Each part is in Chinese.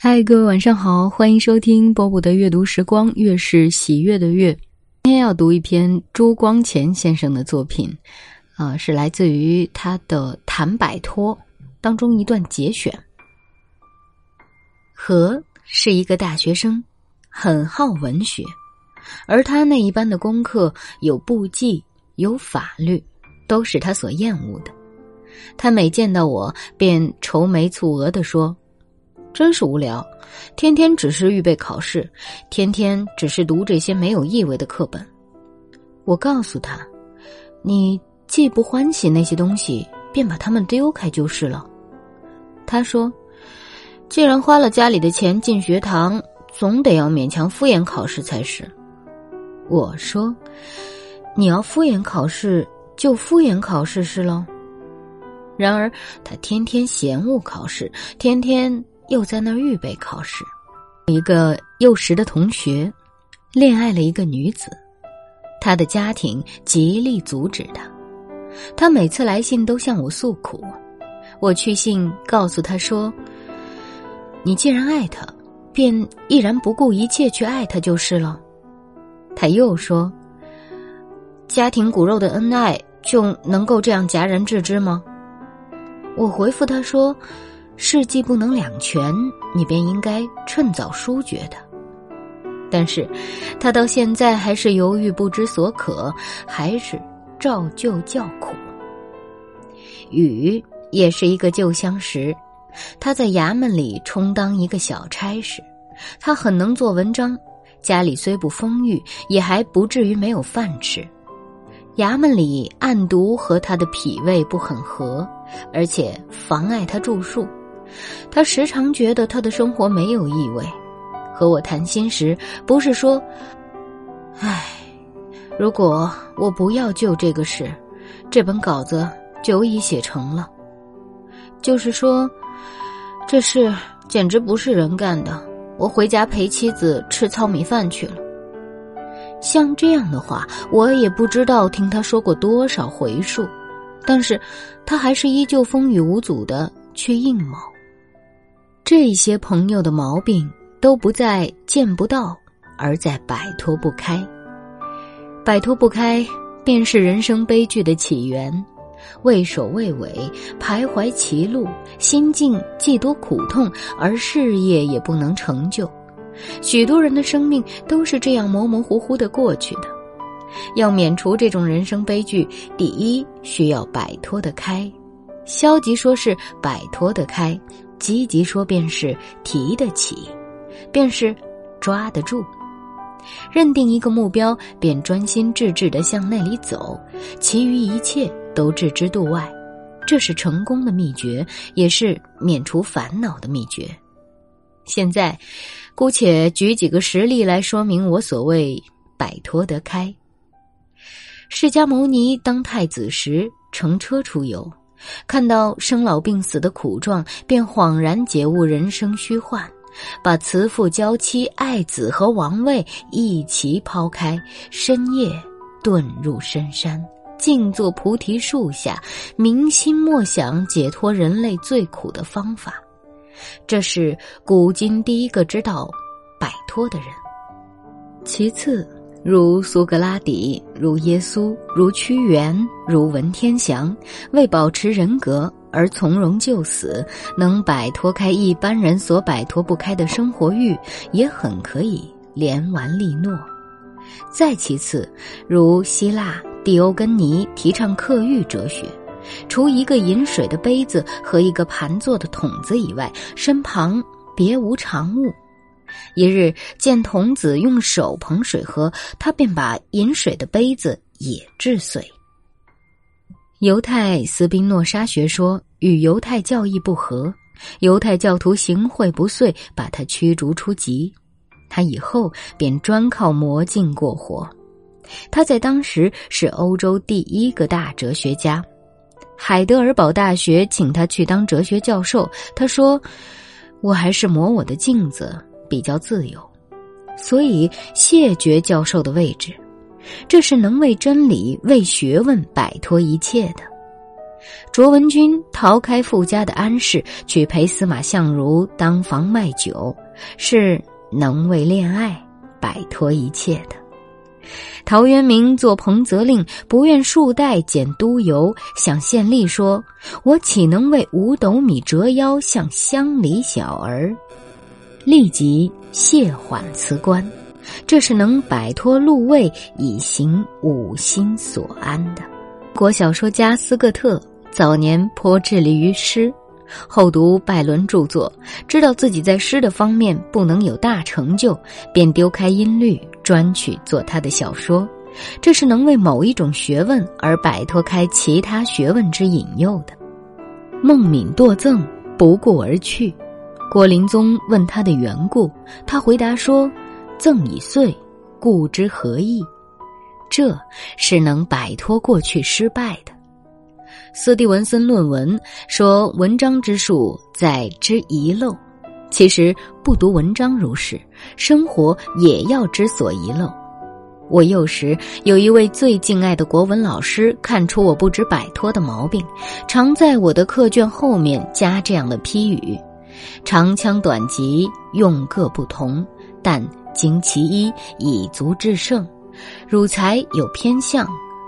嗨，各位晚上好，欢迎收听波波的阅读时光，月是喜悦的月。今天要读一篇朱光潜先生的作品，啊，是来自于他的《谈摆脱》当中一段节选。和是一个大学生，很好文学，而他那一般的功课有簿记，有法律，都是他所厌恶的。他每见到我，便愁眉蹙额的说。真是无聊，天天只是预备考试，天天只是读这些没有意味的课本。我告诉他：“你既不欢喜那些东西，便把它们丢开就是了。”他说：“既然花了家里的钱进学堂，总得要勉强敷衍考试才是。”我说：“你要敷衍考试，就敷衍考试是喽。”然而他天天嫌恶考试，天天。又在那儿预备考试。一个幼时的同学，恋爱了一个女子，他的家庭极力阻止他。他每次来信都向我诉苦，我去信告诉他说：“你既然爱他，便毅然不顾一切去爱他就是了。”他又说：“家庭骨肉的恩爱就能够这样戛然置之吗？”我回复他说。事既不能两全，你便应该趁早疏决的。但是，他到现在还是犹豫不知所可，还是照旧叫苦。雨也是一个旧相识，他在衙门里充当一个小差事，他很能做文章，家里虽不丰裕，也还不至于没有饭吃。衙门里暗毒和他的脾胃不很合，而且妨碍他著述。他时常觉得他的生活没有意味，和我谈心时，不是说：“唉，如果我不要救这个事，这本稿子久已写成了。”就是说，这事简直不是人干的，我回家陪妻子吃糙米饭去了。像这样的话，我也不知道听他说过多少回数，但是他还是依旧风雨无阻的去应卯。这些朋友的毛病都不在见不到，而在摆脱不开。摆脱不开，便是人生悲剧的起源。畏首畏尾，徘徊歧路，心境既多苦痛，而事业也不能成就。许多人的生命都是这样模模糊糊的过去的。要免除这种人生悲剧，第一需要摆脱得开。消极说是摆脱得开。积极说，便是提得起，便是抓得住。认定一个目标，便专心致志的向那里走，其余一切都置之度外。这是成功的秘诀，也是免除烦恼的秘诀。现在，姑且举几个实例来说明我所谓摆脱得开。释迦牟尼当太子时，乘车出游。看到生老病死的苦状，便恍然解悟人生虚幻，把慈父、娇妻、爱子和王位一齐抛开，深夜遁入深山，静坐菩提树下，明心默想解脱人类最苦的方法。这是古今第一个知道摆脱的人。其次。如苏格拉底，如耶稣，如屈原，如文天祥，为保持人格而从容就死，能摆脱开一般人所摆脱不开的生活欲，也很可以连完利诺。再其次，如希腊蒂欧根尼提倡克欲哲学，除一个饮水的杯子和一个盘坐的桶子以外，身旁别无长物。一日见童子用手捧水喝，他便把饮水的杯子也掷碎。犹太斯宾诺莎学说与犹太教义不合，犹太教徒行贿不遂，把他驱逐出籍。他以后便专靠魔镜过活。他在当时是欧洲第一个大哲学家，海德尔堡大学请他去当哲学教授。他说：“我还是磨我的镜子。”比较自由，所以谢绝教授的位置。这是能为真理、为学问摆脱一切的。卓文君逃开富家的安氏，去陪司马相如当房卖酒，是能为恋爱摆脱一切的。陶渊明做彭泽令，不愿数代减都邮，向县吏说：“我岂能为五斗米折腰，向乡里小儿？”立即谢缓辞官，这是能摆脱禄位，以行五心所安的。国小说家斯各特早年颇致力于诗，后读拜伦著作，知道自己在诗的方面不能有大成就，便丢开音律，专去做他的小说。这是能为某一种学问而摆脱开其他学问之引诱的。孟敏堕赠，不顾而去。郭林宗问他的缘故，他回答说：“赠已碎，故之何意？”这是能摆脱过去失败的。斯蒂文森论文说：“文章之术在知遗漏。”其实不读文章如是，生活也要知所遗漏。我幼时有一位最敬爱的国文老师，看出我不知摆脱的毛病，常在我的课卷后面加这样的批语：长枪短戟用各不同，但经其一，以足制胜。汝才有偏向，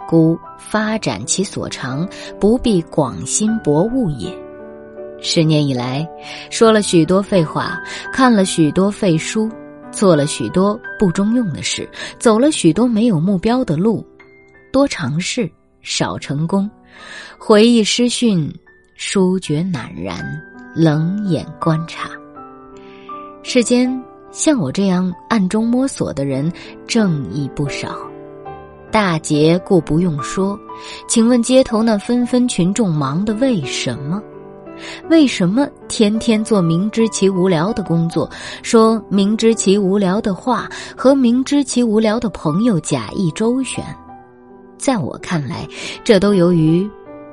故发展其所长，不必广心博物也。十年以来，说了许多废话，看了许多废书。做了许多不中用的事，走了许多没有目标的路，多尝试少成功，回忆师训，书觉赧然，冷眼观察。世间像我这样暗中摸索的人，正义不少。大劫故不用说，请问街头那纷纷群众忙的为什么？为什么天天做明知其无聊的工作，说明知其无聊的话，和明知其无聊的朋友假意周旋？在我看来，这都由于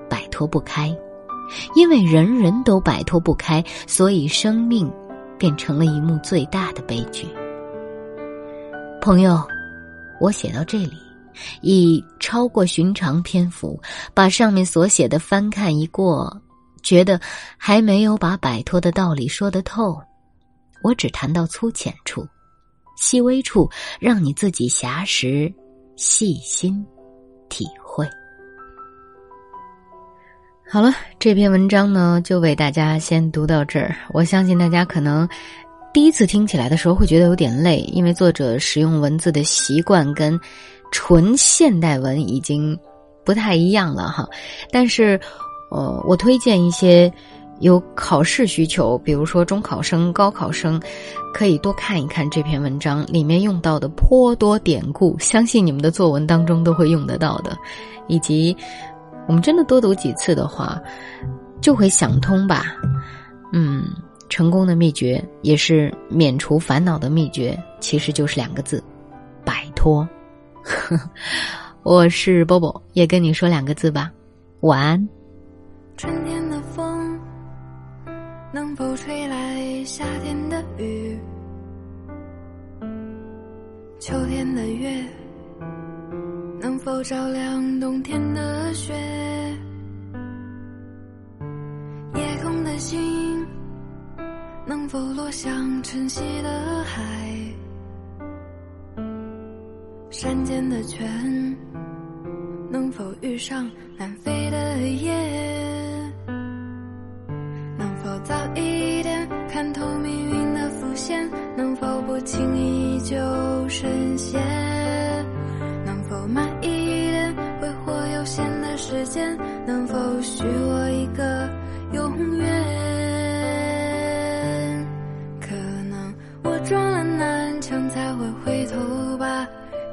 摆脱不开，因为人人都摆脱不开，所以生命变成了一幕最大的悲剧。朋友，我写到这里，以超过寻常篇幅，把上面所写的翻看一过。觉得还没有把摆脱的道理说得透，我只谈到粗浅处、细微处，让你自己暇时细心体会。好了，这篇文章呢，就为大家先读到这儿。我相信大家可能第一次听起来的时候会觉得有点累，因为作者使用文字的习惯跟纯现代文已经不太一样了哈，但是。呃，我推荐一些有考试需求，比如说中考生、高考生，可以多看一看这篇文章，里面用到的颇多典故，相信你们的作文当中都会用得到的。以及，我们真的多读几次的话，就会想通吧。嗯，成功的秘诀也是免除烦恼的秘诀，其实就是两个字：摆脱。我是波波，也跟你说两个字吧，晚安。春天的风能否吹来夏天的雨？秋天的月能否照亮冬天的雪？夜空的星能否落向晨曦的海？山间的泉能否遇上南飞的雁？能否早一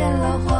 见了黄。